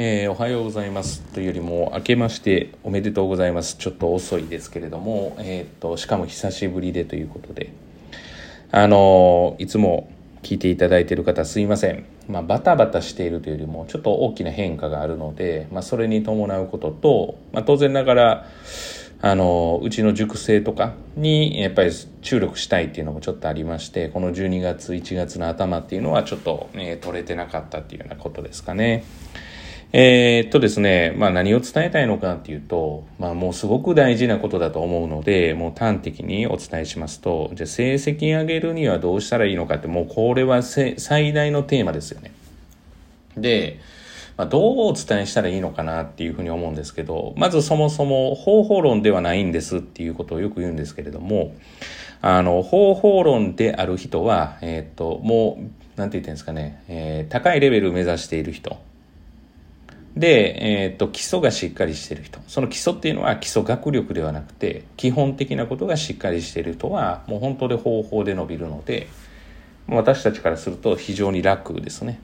えー、おはようございます。というよりも明けましておめでとうございます。ちょっと遅いですけれども、えー、っとしかも久しぶりでということで。あのー、いつも聞いていただいている方すいません、まあ、バタバタしているというよりもちょっと大きな変化があるので、まあ、それに伴うことと、まあ、当然ながらあのうちの熟成とかにやっぱり注力したいっていうのもちょっとありましてこの12月1月の頭っていうのはちょっと、ね、取れてなかったっていうようなことですかね。えー、っとですね、まあ何を伝えたいのかっていうと、まあもうすごく大事なことだと思うので、もう端的にお伝えしますと、じゃ成績上げるにはどうしたらいいのかって、もうこれは最大のテーマですよね。で、まあ、どうお伝えしたらいいのかなっていうふうに思うんですけど、まずそもそも方法論ではないんですっていうことをよく言うんですけれども、あの、方法論である人は、えっ、と、もう、なんて言ってんですかね、えー、高いレベルを目指している人。で、えっ、と、基礎がしっかりしてる人。その基礎っていうのは基礎学力ではなくて、基本的なことがしっかりしてる人は、もう本当で方法で伸びるので、私たちからすると非常に楽ですね。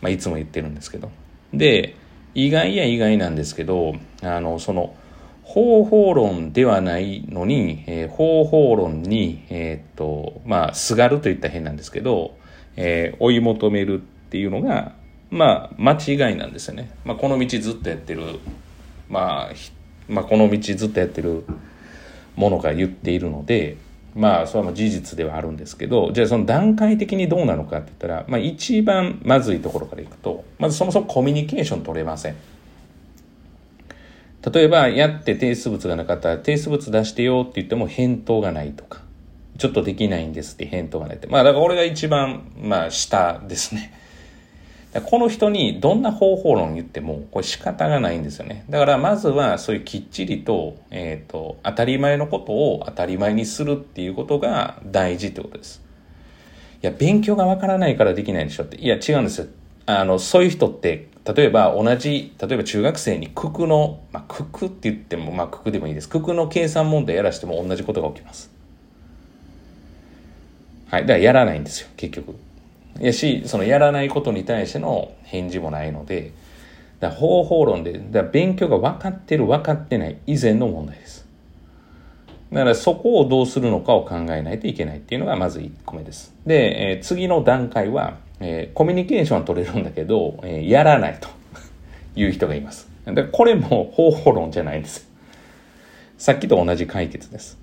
まあ、いつも言ってるんですけど。で、意外や意外なんですけど、あの、その、方法論ではないのに、えー、方法論に、えー、っと、まあ、すがるといったら変なんですけど、えー、追い求めるっていうのが、まあ、間違いなんですよね。まあ、この道ずっとやってる、まあ、まあ、この道ずっとやってるものが言っているので、まあ、それは事実ではあるんですけど、じゃあその段階的にどうなのかって言ったら、まあ一番まずいところからいくと、まずそもそもコミュニケーション取れません。例えば、やって提出物がなかったら、提出物出してよって言っても返答がないとか、ちょっとできないんですって返答がないって。まあ、だから俺が一番、まあ、下ですね。この人にどんな方法論言っても、これ仕方がないんですよね。だからまずはそういうきっちりと、えっ、ー、と、当たり前のことを当たり前にするっていうことが大事ってことです。いや、勉強がわからないからできないでしょって。いや、違うんですよ。あの、そういう人って、例えば同じ、例えば中学生に九九の、まあ、九九って言っても、まあ、九九でもいいです。九九の計算問題やらしても同じことが起きます。はい。だからやらないんですよ、結局。やし、そのやらないことに対しての返事もないので、だ方法論で、だ勉強が分かってる分かってない以前の問題です。だからそこをどうするのかを考えないといけないっていうのがまず1個目です。で、えー、次の段階は、えー、コミュニケーションは取れるんだけど、えー、やらないと いう人がいます。でこれも方法論じゃないんです。さっきと同じ解決です。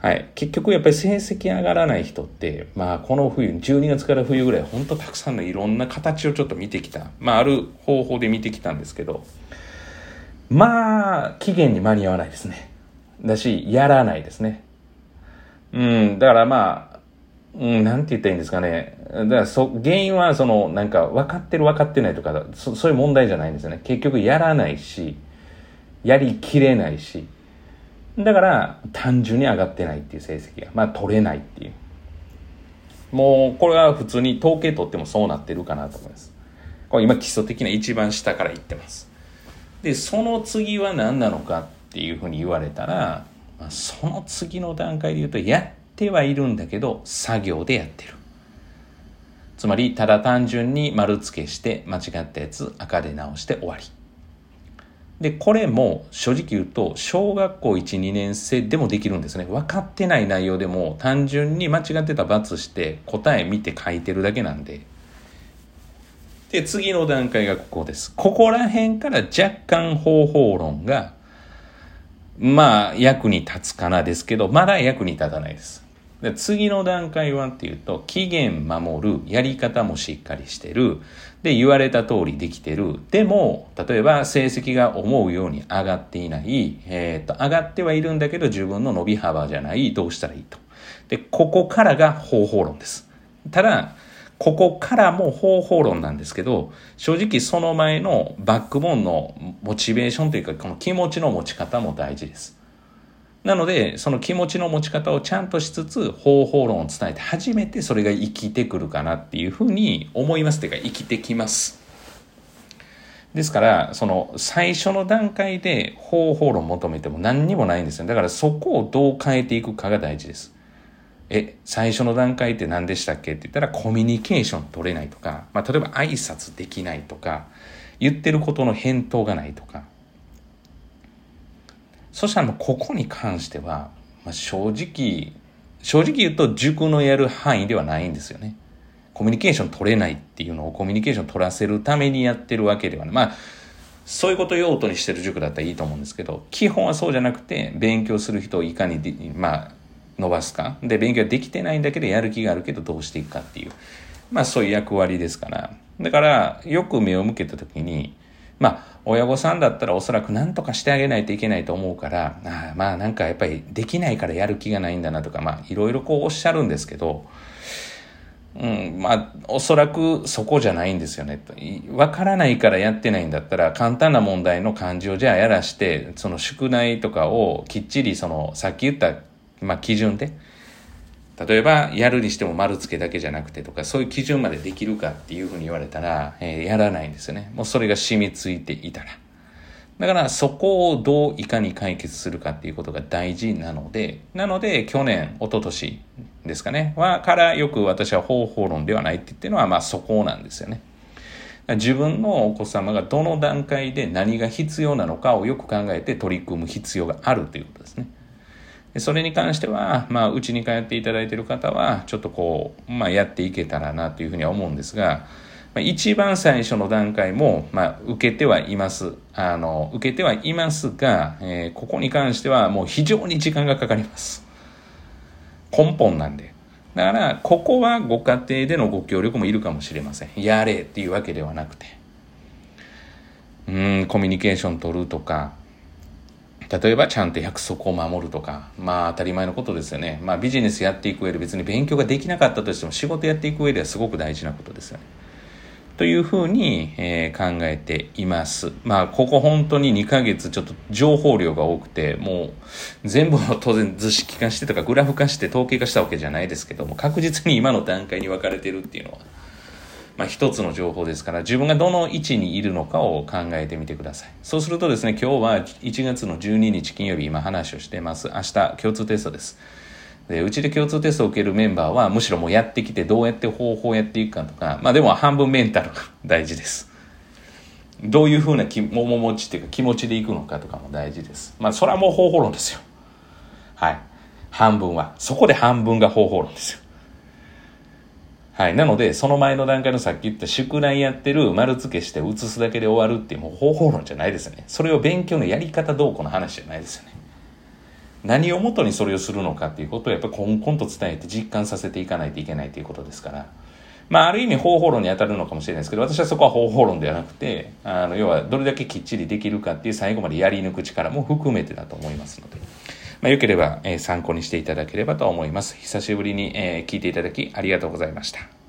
はい。結局やっぱり成績上がらない人って、まあこの冬、12月から冬ぐらい、ほんとたくさんのいろんな形をちょっと見てきた。まあある方法で見てきたんですけど、まあ、期限に間に合わないですね。だし、やらないですね。うん、だからまあ、うん、なんて言ったらいいんですかね。だからそ、原因はその、なんか分かってる分かってないとかそ、そういう問題じゃないんですよね。結局やらないし、やりきれないし、だから単純に上がってないっていう成績が、まあ取れないっていう。もうこれは普通に統計取ってもそうなってるかなと思います。これ今基礎的な一番下から言ってます。で、その次は何なのかっていうふうに言われたら、その次の段階で言うと、やってはいるんだけど、作業でやってる。つまり、ただ単純に丸付けして間違ったやつ赤で直して終わり。で、これも正直言うと、小学校1、2年生でもできるんですね。分かってない内容でも単純に間違ってた罰して答え見て書いてるだけなんで。で、次の段階がここです。ここら辺から若干方法論が、まあ役に立つかなですけど、まだ役に立たないです。で次の段階はっていうと、期限守る、やり方もしっかりしてる、で、言われた通りできてる。でも、例えば成績が思うように上がっていない、えっ、と、上がってはいるんだけど自分の伸び幅じゃない、どうしたらいいと。で、ここからが方法論です。ただ、ここからも方法論なんですけど、正直その前のバックボーンのモチベーションというか、この気持ちの持ち方も大事です。なので、その気持ちの持ち方をちゃんとしつつ、方法論を伝えて、初めてそれが生きてくるかなっていうふうに思いますというか、生きてきます。ですから、その最初の段階で方法論求めても何にもないんですよ。だからそこをどう変えていくかが大事です。え、最初の段階って何でしたっけって言ったらコミュニケーション取れないとか、まあ例えば挨拶できないとか、言ってることの返答がないとか。そしたらもうここに関しては、まあ、正直、正直言うと塾のやる範囲ではないんですよね。コミュニケーション取れないっていうのをコミュニケーション取らせるためにやってるわけではない。まあ、そういうことを用途にしてる塾だったらいいと思うんですけど、基本はそうじゃなくて、勉強する人をいかにで、まあ、伸ばすか。で、勉強できてないんだけど、やる気があるけどどうしていくかっていう。まあ、そういう役割ですから。だから、よく目を向けた時に、まあ、親御さんだったらおそらく何とかしてあげないといけないと思うから、あまあなんかやっぱりできないからやる気がないんだなとか、まあいろいろこうおっしゃるんですけど、うん、まあ、おそらくそこじゃないんですよね。わからないからやってないんだったら、簡単な問題の漢字をじゃあやらして、その宿題とかをきっちりその、さっき言った、まあ、基準で、例えば、やるにしても丸付けだけじゃなくてとか、そういう基準までできるかっていうふうに言われたら、えー、やらないんですよね。もうそれが染みついていたら。だからそこをどういかに解決するかっていうことが大事なので、なので去年、一昨年ですかね、は、からよく私は方法論ではないって言ってるのは、まあそこなんですよね。自分のお子様がどの段階で何が必要なのかをよく考えて取り組む必要があるということですね。それに関しては、まあ、うちに通っていただいている方は、ちょっとこう、まあ、やっていけたらなというふうには思うんですが、一番最初の段階も、まあ、受けてはいます。あの、受けてはいますが、えー、ここに関してはもう非常に時間がかかります。根本なんで。だから、ここはご家庭でのご協力もいるかもしれません。やれっていうわけではなくて。うん、コミュニケーション取るとか、例えばちゃんと約束を守るとか、まあ当たり前のことですよね。まあビジネスやっていく上で別に勉強ができなかったとしても仕事やっていく上ではすごく大事なことですよね。というふうに、えー、考えています。まあ、ここ本当に2ヶ月ちょっと情報量が多くて、もう全部を当然図式化してとかグラフ化して統計化したわけじゃないですけども、確実に今の段階に分かれてるっていうのは、まあ、一つの情報ですから、自分がどの位置にいるのかを考えてみてください。そうするとですね、今日は1月の12日金曜日、今話をしてます。明日、共通テストです。で、うちで共通テストを受けるメンバーは、むしろもうやってきて、どうやって方法をやっていくかとか、まあでも半分メンタルが 大事です。どういうふうな気面持ちっていうか気持ちでいくのかとかも大事です。まあそれはもう方法論ですよ。はい。半分は。そこで半分が方法論ですよ。はい。なので、その前の段階のさっき言った宿題やってる、丸付けして写すだけで終わるっていうもう方法論じゃないですよね。それを勉強のやり方どうこの話じゃないですよね。何をもとにそれをするのかっていうことをやっぱりこんこんと伝えて実感させていかないといけないということですから。まあ、ある意味方法論に当たるのかもしれないですけど、私はそこは方法論ではなくて、あの、要はどれだけきっちりできるかっていう最後までやり抜く力も含めてだと思いますので、まあ、よければ、えー、参考にしていただければと思います。久しぶりに、えー、聞いていただきありがとうございました。